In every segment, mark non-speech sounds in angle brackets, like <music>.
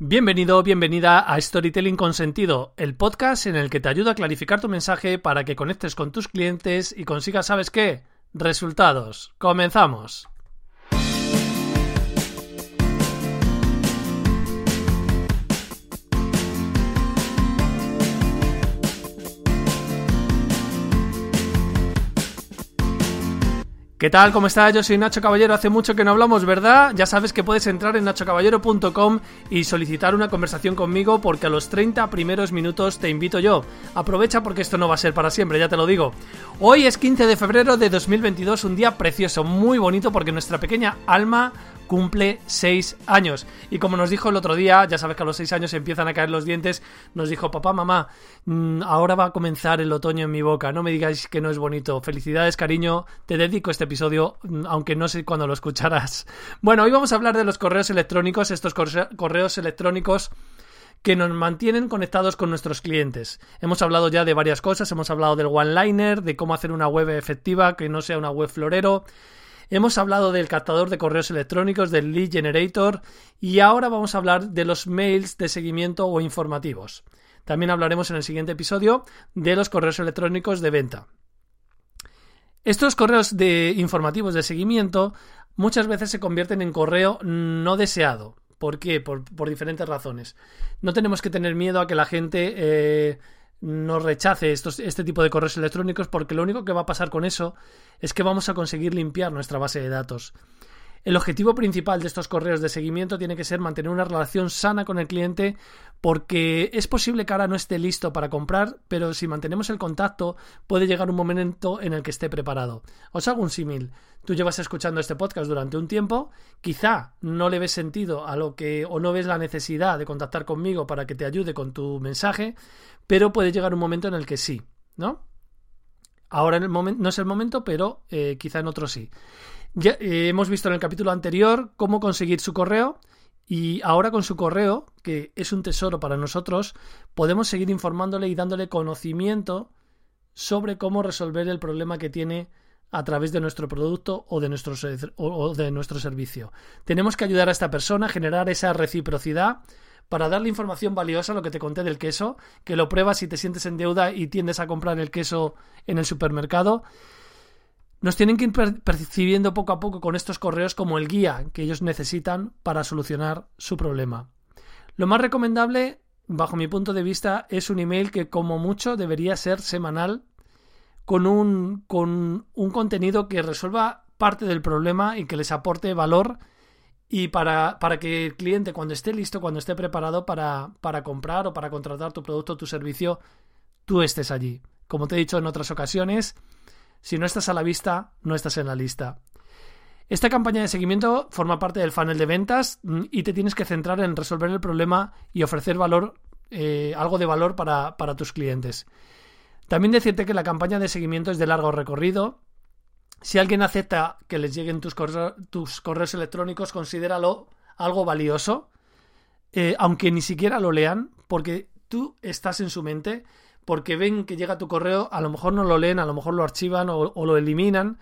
Bienvenido, bienvenida a Storytelling con Sentido, el podcast en el que te ayuda a clarificar tu mensaje para que conectes con tus clientes y consigas, ¿sabes qué? Resultados. Comenzamos. ¿Qué tal? ¿Cómo estás? Yo soy Nacho Caballero. Hace mucho que no hablamos, ¿verdad? Ya sabes que puedes entrar en nachocaballero.com y solicitar una conversación conmigo porque a los 30 primeros minutos te invito yo. Aprovecha porque esto no va a ser para siempre, ya te lo digo. Hoy es 15 de febrero de 2022, un día precioso, muy bonito porque nuestra pequeña alma cumple 6 años. Y como nos dijo el otro día, ya sabes que a los 6 años empiezan a caer los dientes, nos dijo, papá, mamá, mm, ahora va a comenzar el otoño en mi boca, no me digáis que no es bonito. Felicidades, cariño, te dedico este episodio, mm, aunque no sé cuándo lo escucharás. <laughs> Bueno, hoy vamos a hablar de los correos electrónicos, estos correos electrónicos que nos mantienen conectados con nuestros clientes. Hemos hablado ya de varias cosas, hemos hablado del one-liner, de cómo hacer una web efectiva que no sea una web florero, Hemos hablado del captador de correos electrónicos, del lead generator y ahora vamos a hablar de los mails de seguimiento o informativos. También hablaremos en el siguiente episodio de los correos electrónicos de venta. Estos correos de informativos de seguimiento muchas veces se convierten en correo no deseado. ¿Por qué? Por, diferentes razones. No tenemos que tener miedo a que la gente eh, nos rechace estos, este tipo de correos electrónicos porque lo único que va a pasar con eso es que vamos a conseguir limpiar nuestra base de datos. El objetivo principal de estos correos de seguimiento tiene que ser mantener una relación sana con el cliente porque es posible que ahora no esté listo para comprar, pero si mantenemos el contacto puede llegar un momento en el que esté preparado. Os hago un símil. Tú llevas escuchando este podcast durante un tiempo, quizá no le ves sentido a lo que o no ves la necesidad de contactar conmigo para que te ayude con tu mensaje, pero puede llegar un momento en el que sí, ¿no? Ahora en el momento no es el momento, pero eh, quizá en otro sí. Ya, eh, hemos visto en el capítulo anterior cómo conseguir su correo y ahora con su correo, que es un tesoro para nosotros, podemos seguir informándole y dándole conocimiento sobre cómo resolver el problema que tiene a través de nuestro producto o de nuestro, o de nuestro servicio. Tenemos que ayudar a esta persona a generar esa reciprocidad para darle información valiosa, lo que te conté del queso, que lo pruebas y te sientes en deuda y tiendes a comprar el queso en el supermercado. Nos tienen que ir percibiendo poco a poco con estos correos como el guía que ellos necesitan para solucionar su problema. Lo más recomendable, bajo mi punto de vista, es un email que como mucho debería ser semanal con un, con un contenido que resuelva parte del problema y que les aporte valor y para, para, que el cliente cuando esté listo, cuando esté preparado para, para comprar o para contratar tu producto o tu servicio, tú estés allí. Como te he dicho en otras ocasiones, si no estás a la vista, no estás en la lista. Esta campaña de seguimiento forma parte del funnel de ventas mm, y te tienes que centrar en resolver el problema y ofrecer valor, eh, algo de valor para, para tus clientes. También decirte que la campaña de seguimiento es de largo recorrido si alguien acepta que les lleguen tus, correos electrónicos, considéralo algo valioso, eh, aunque ni siquiera lo lean, porque tú estás en su mente, porque ven que llega tu correo, a lo mejor no lo leen, a lo mejor lo archivan o, lo eliminan,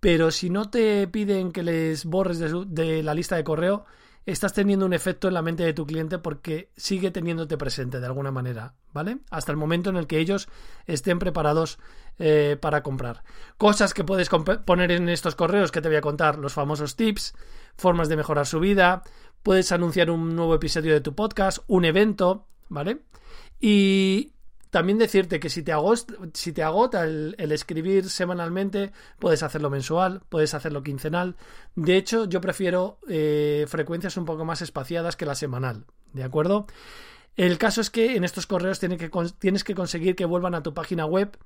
pero si no te piden que les borres de la lista de correo, estás teniendo un efecto en la mente de tu cliente porque sigue teniéndote presente de alguna manera, ¿vale? Hasta el momento en el que ellos estén preparados eh, para comprar. Cosas que puedes poner en estos correos que te voy a contar, los famosos tips, formas de mejorar su vida, puedes anunciar un nuevo episodio de tu podcast, un evento, ¿vale? Y, también decirte que si te, agota el, escribir semanalmente, puedes hacerlo mensual, puedes hacerlo quincenal. De hecho, yo prefiero eh, frecuencias un poco más espaciadas que la semanal, ¿de acuerdo? El caso es que en estos correos tienes que, tienes que conseguir que vuelvan a tu página web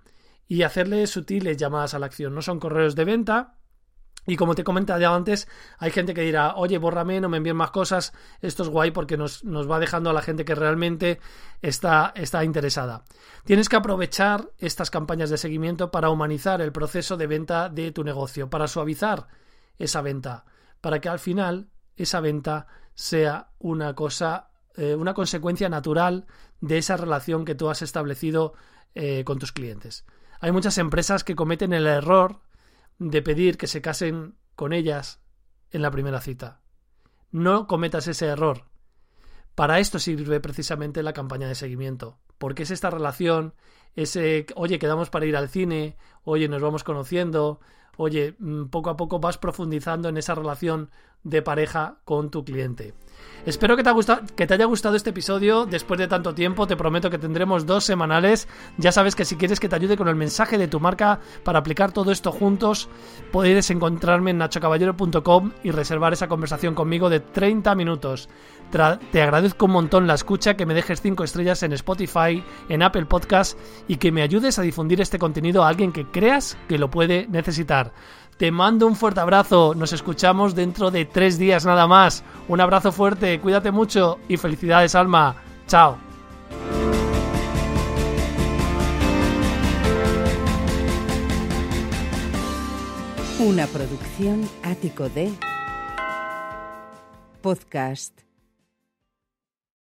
y hacerles sutiles llamadas a la acción. No son correos de venta, y como te comentaba antes, hay gente que dirá, oye, bórrame, no me envíen más cosas, esto es guay porque nos, nos va dejando a la gente que realmente está, está interesada. Tienes que aprovechar estas campañas de seguimiento para humanizar el proceso de venta de tu negocio, para suavizar esa venta, para que al final esa venta sea una cosa, eh, una consecuencia natural de esa relación que tú has establecido eh, con tus clientes. Hay muchas empresas que cometen el error de pedir que se casen con ellas en la primera cita. No cometas ese error. Para esto sirve precisamente la campaña de seguimiento, porque es esta relación, ese, oye, quedamos para ir al cine, oye, nos vamos conociendo, oye, mm, poco a poco vas profundizando en esa relación de pareja con tu cliente. Espero que te, que te haya gustado este episodio después de tanto tiempo. Te prometo que tendremos dos semanales. Ya sabes que si quieres que te ayude con el mensaje de tu marca para aplicar todo esto juntos, puedes encontrarme en nachocaballero.com y reservar esa conversación conmigo de 30 minutos. te agradezco un montón la escucha, que me dejes 5 estrellas en Spotify, en Apple Podcast y que me ayudes a difundir este contenido a alguien que creas que lo puede necesitar. Te mando un fuerte abrazo. Nos escuchamos dentro de tres días nada más. Un abrazo fuerte, cuídate mucho y felicidades, Alma. Chao. Una producción ático de podcast